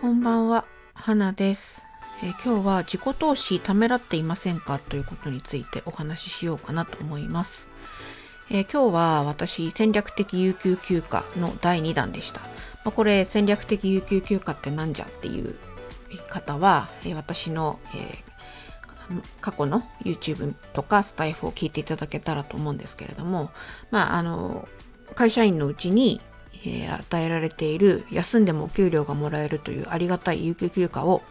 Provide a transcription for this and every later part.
こんばんは、花です、え、今日は自己投資ためらっていませんかということについてお話ししようかなと思います。え、今日は私戦略的有給休暇の第2弾でした。まあ、これ戦略的有給休暇って何じゃっていう方は、えー、私の、え過去の YouTube とかスタイフを聞いていただけたらと思うんですけれども、まあ、あの、会社員のうちに、えー、与えられている休んでもお給料がもらえるというありがたい有給休暇を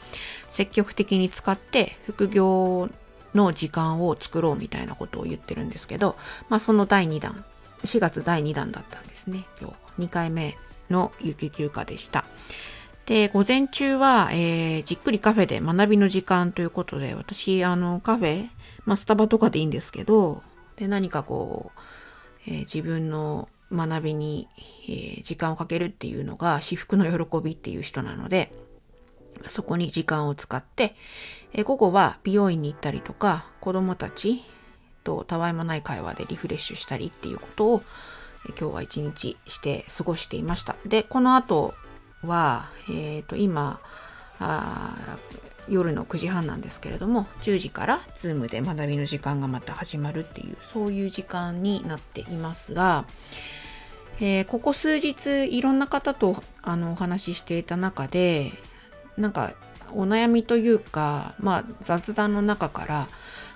積極的に使って副業の時間を作ろうみたいなことを言ってるんですけど、まあその第2弾、4月第2弾だったんですね。今日2回目の有給休暇でした。で、午前中は、えー、じっくりカフェで学びの時間ということで、私、あの、カフェ、まあ、スタバとかでいいんですけど、で、何かこう、えー、自分の学びに、えー、時間をかけるっていうのが至福の喜びっていう人なので、そこに時間を使って、え、午後は美容院に行ったりとか、子供たちとたわいもない会話でリフレッシュしたりっていうことを、今日は一日して過ごしていました。で、この後は、え、ー、と、今、夜の9時半なんですけれども10時から Zoom で学びの時間がまた始まるっていうそういう時間になっていますが、えー、ここ数日いろんな方とあのお話ししていた中でなんかお悩みというか、まあ、雑談の中から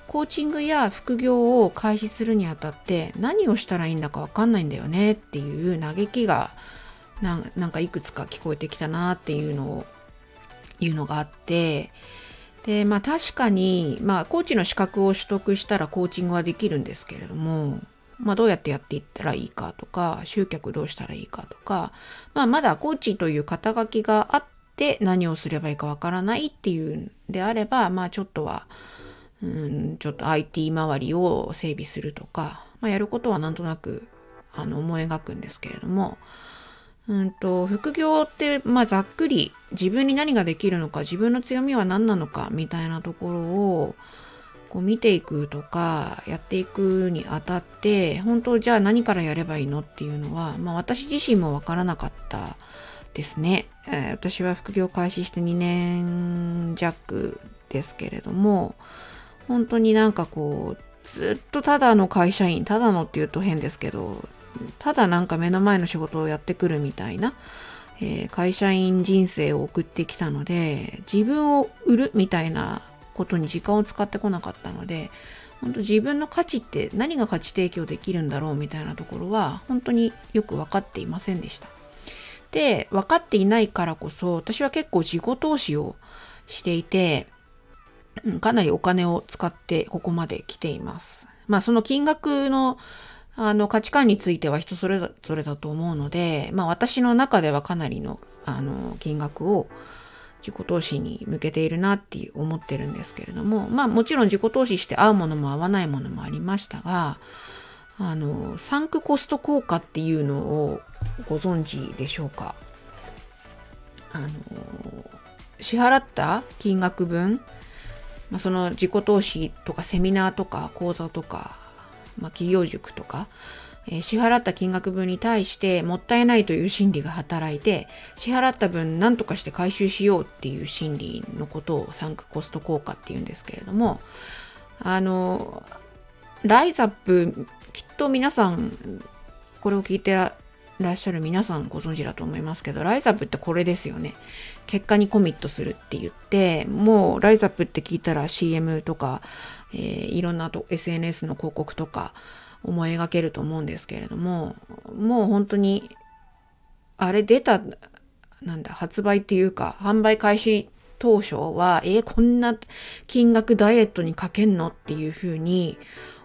コーチングや副業を開始するにあたって何をしたらいいんだかわかんないんだよねっていう嘆きがなんかいくつか聞こえてきたなっていうのをいうのがあってでまあ確かにまあコーチの資格を取得したらコーチングはできるんですけれどもまあ、どうやってやっていったらいいかとか、集客どうしたらいいかとか、まあ、まだコーチという肩書きがあって何をすればいいかわからないっていうんであれば、まあ、ちょっとは、うん、ちょっと IT 周りを整備するとか、まあ、やることはなんとなく、あの、思い描くんですけれども、うんと、副業って、まあ、ざっくり自分に何ができるのか、自分の強みは何なのか、みたいなところを、こう見ていくとかやっていくにあたって本当じゃあ何からやればいいのっていうのは、まあ、私自身もわからなかったですね、えー、私は副業開始して2年弱ですけれども本当になんかこうずっとただの会社員ただのって言うと変ですけどただなんか目の前の仕事をやってくるみたいな、えー、会社員人生を送ってきたので自分を売るみたいなことに時間を使ってこなかったので、本当自分の価値って何が価値提供できるんだろうみたいなところは本当によく分かっていませんでした。で、分かっていないからこそ私は結構自己投資をしていて、かなりお金を使ってここまで来ています。まあその金額のあの価値観については人それぞれだと思うので、まあ私の中ではかなりのあの金額を自己投資に向けているなって思ってるんですけれども、まあもちろん自己投資して合うものも合わないものもありましたが、あの、サンクコスト効果っていうのをご存知でしょうか？あの、支払った金額分、まあ、その自己投資とかセミナーとか講座とか、まあ、企業塾とか、えー、支払った金額分に対してもったいないという心理が働いて、支払った分何とかして回収しようっていう心理のことをサンクコスト効果っていうんですけれども、あの、ライザップ、きっと皆さん、これを聞いてらっしゃる皆さんご存知だと思いますけど、ライザップってこれですよね。結果にコミットするって言って、もうライザップって聞いたら CM とか、えー、いろんなと SNS の広告とか、思い描けると思うんですけれども、もう本当に、あれ出た、なんだ、発売っていうか、販売開始当初は、えー、こんな金額ダイエットにかけんのっていうふうに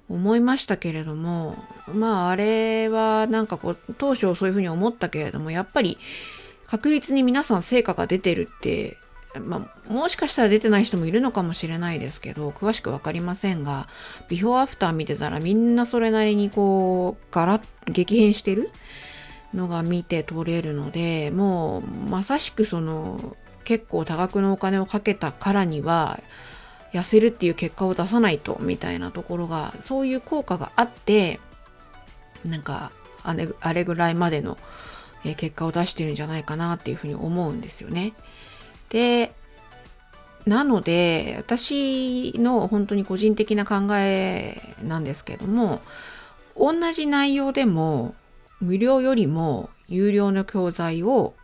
思いましたけれども、まああれはなんかこう、当初そういうふうに思ったけれども、やっぱり確実に皆さん成果が出てるってまあ、もしかしたら出てない人もいるのかもしれないですけど、詳しくわかりませんが、ビフォーアフター見てたらみんなそれなりにこう、ガラッ、激変してるのが見て取れるので、もう、まさしくその、結構多額のお金をかけたからには、痩せるっていう結果を出さないと、みたいなところが、そういう効果があって、なんかあれあれぐらいまでの結果を出してるんじゃないかなっていうふうに思うんですよね。で、なので、私の本当に個人的な考えなんですけども、同じ内容でも無料よりも有料の教材を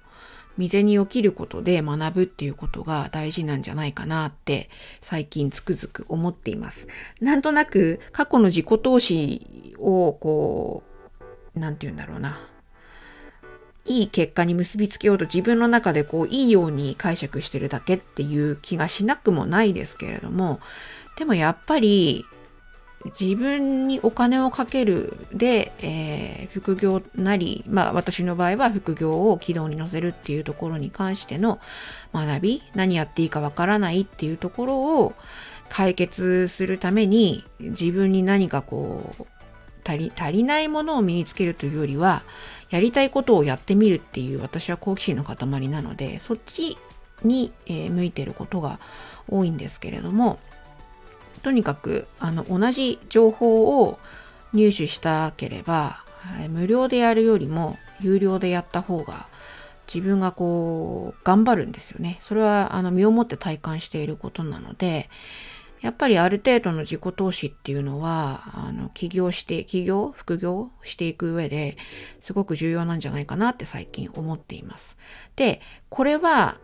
未然を切ることで学ぶっていうことが大事なんじゃないかなって最近つくづく思っています。なんとなく過去の自己投資をこう、なんて言うんだろうな。いい結果に結びつけようと自分の中でこういいように解釈してるだけっていう気がしなくもないですけれども、でもやっぱり自分にお金をかけるで、えー、副業なり、まあ私の場合は副業を軌道に乗せるっていうところに関しての学び、何やっていいかわからないっていうところを解決するために自分に何かこう足り足りないものを身につけるというよりは、やりたいことをやってみるっていう私は好奇心の塊なので、そっちに、え、向いてることが多いんですけれども、とにかくあの同じ情報を入手したければ、無料でやるよりも有料でやった方が自分がこう頑張るんですよね。それはあの身をもって体感していることなので、やっぱりある程度の自己投資っていうのは、あの、起業して、起業、副業していく上ですごく重要なんじゃないかなって最近思っています。で、これは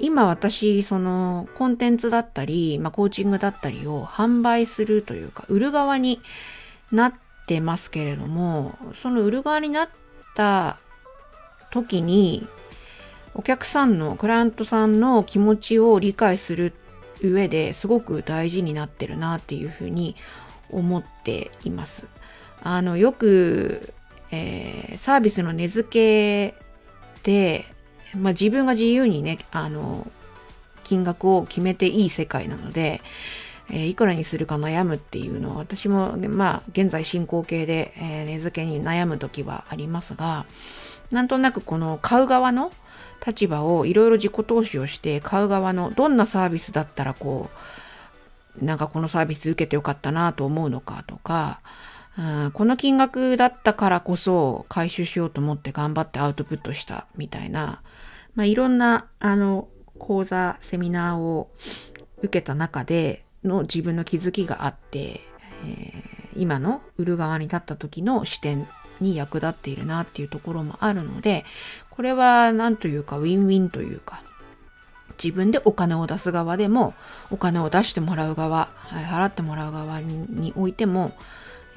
今私、そのコンテンツだったり、まあ、コーチングだったりを販売するというか、売る側になってますけれども、その売る側になった時に、お客さんの、クライアントさんの気持ちを理解する上ですごく大事になってるなっていうふうに思っています。あの、よく、えー、サービスの値付けで、まあ、自分が自由にね、あの、金額を決めていい世界なので、え、いくらにするか悩むっていうのは、私も、まあ、現在進行形で、えー、値付けに悩む時はありますが、なんとなくこの買う側の立場をいろいろ自己投資をして買う側のどんなサービスだったらこう、なんかこのサービス受けてよかったなと思うのかとか、この金額だったからこそ回収しようと思って頑張ってアウトプットしたみたいな、まあ、いろんなあの講座、セミナーを受けた中での自分の気づきがあって、えー、今の売る側に立った時の視点に役立っているなっていうところもあるので、これは何というかウィンウィンというか、自分でお金を出す側でも、お金を出してもらう側、払ってもらう側においても、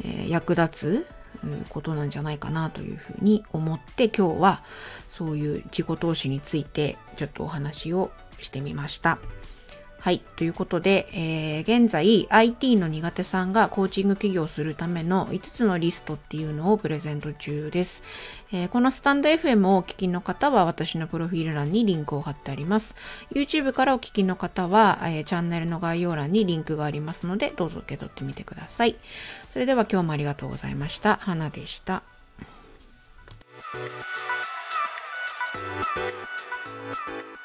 え、役立つことなんじゃないかなというふうに思って今日はそういう自己投資についてちょっとお話をしてみました。はい。ということで、えー、現在 IT の苦手さんがコーチング起業するための5つのリストっていうのをプレゼント中です。えー、このスタンド FM をお聞きの方は私のプロフィール欄にリンクを貼ってあります。YouTube からお聞きの方は、えー、チャンネルの概要欄にリンクがありますので、どうぞ受け取ってみてください。それでは今日もありがとうございました。花でした。うん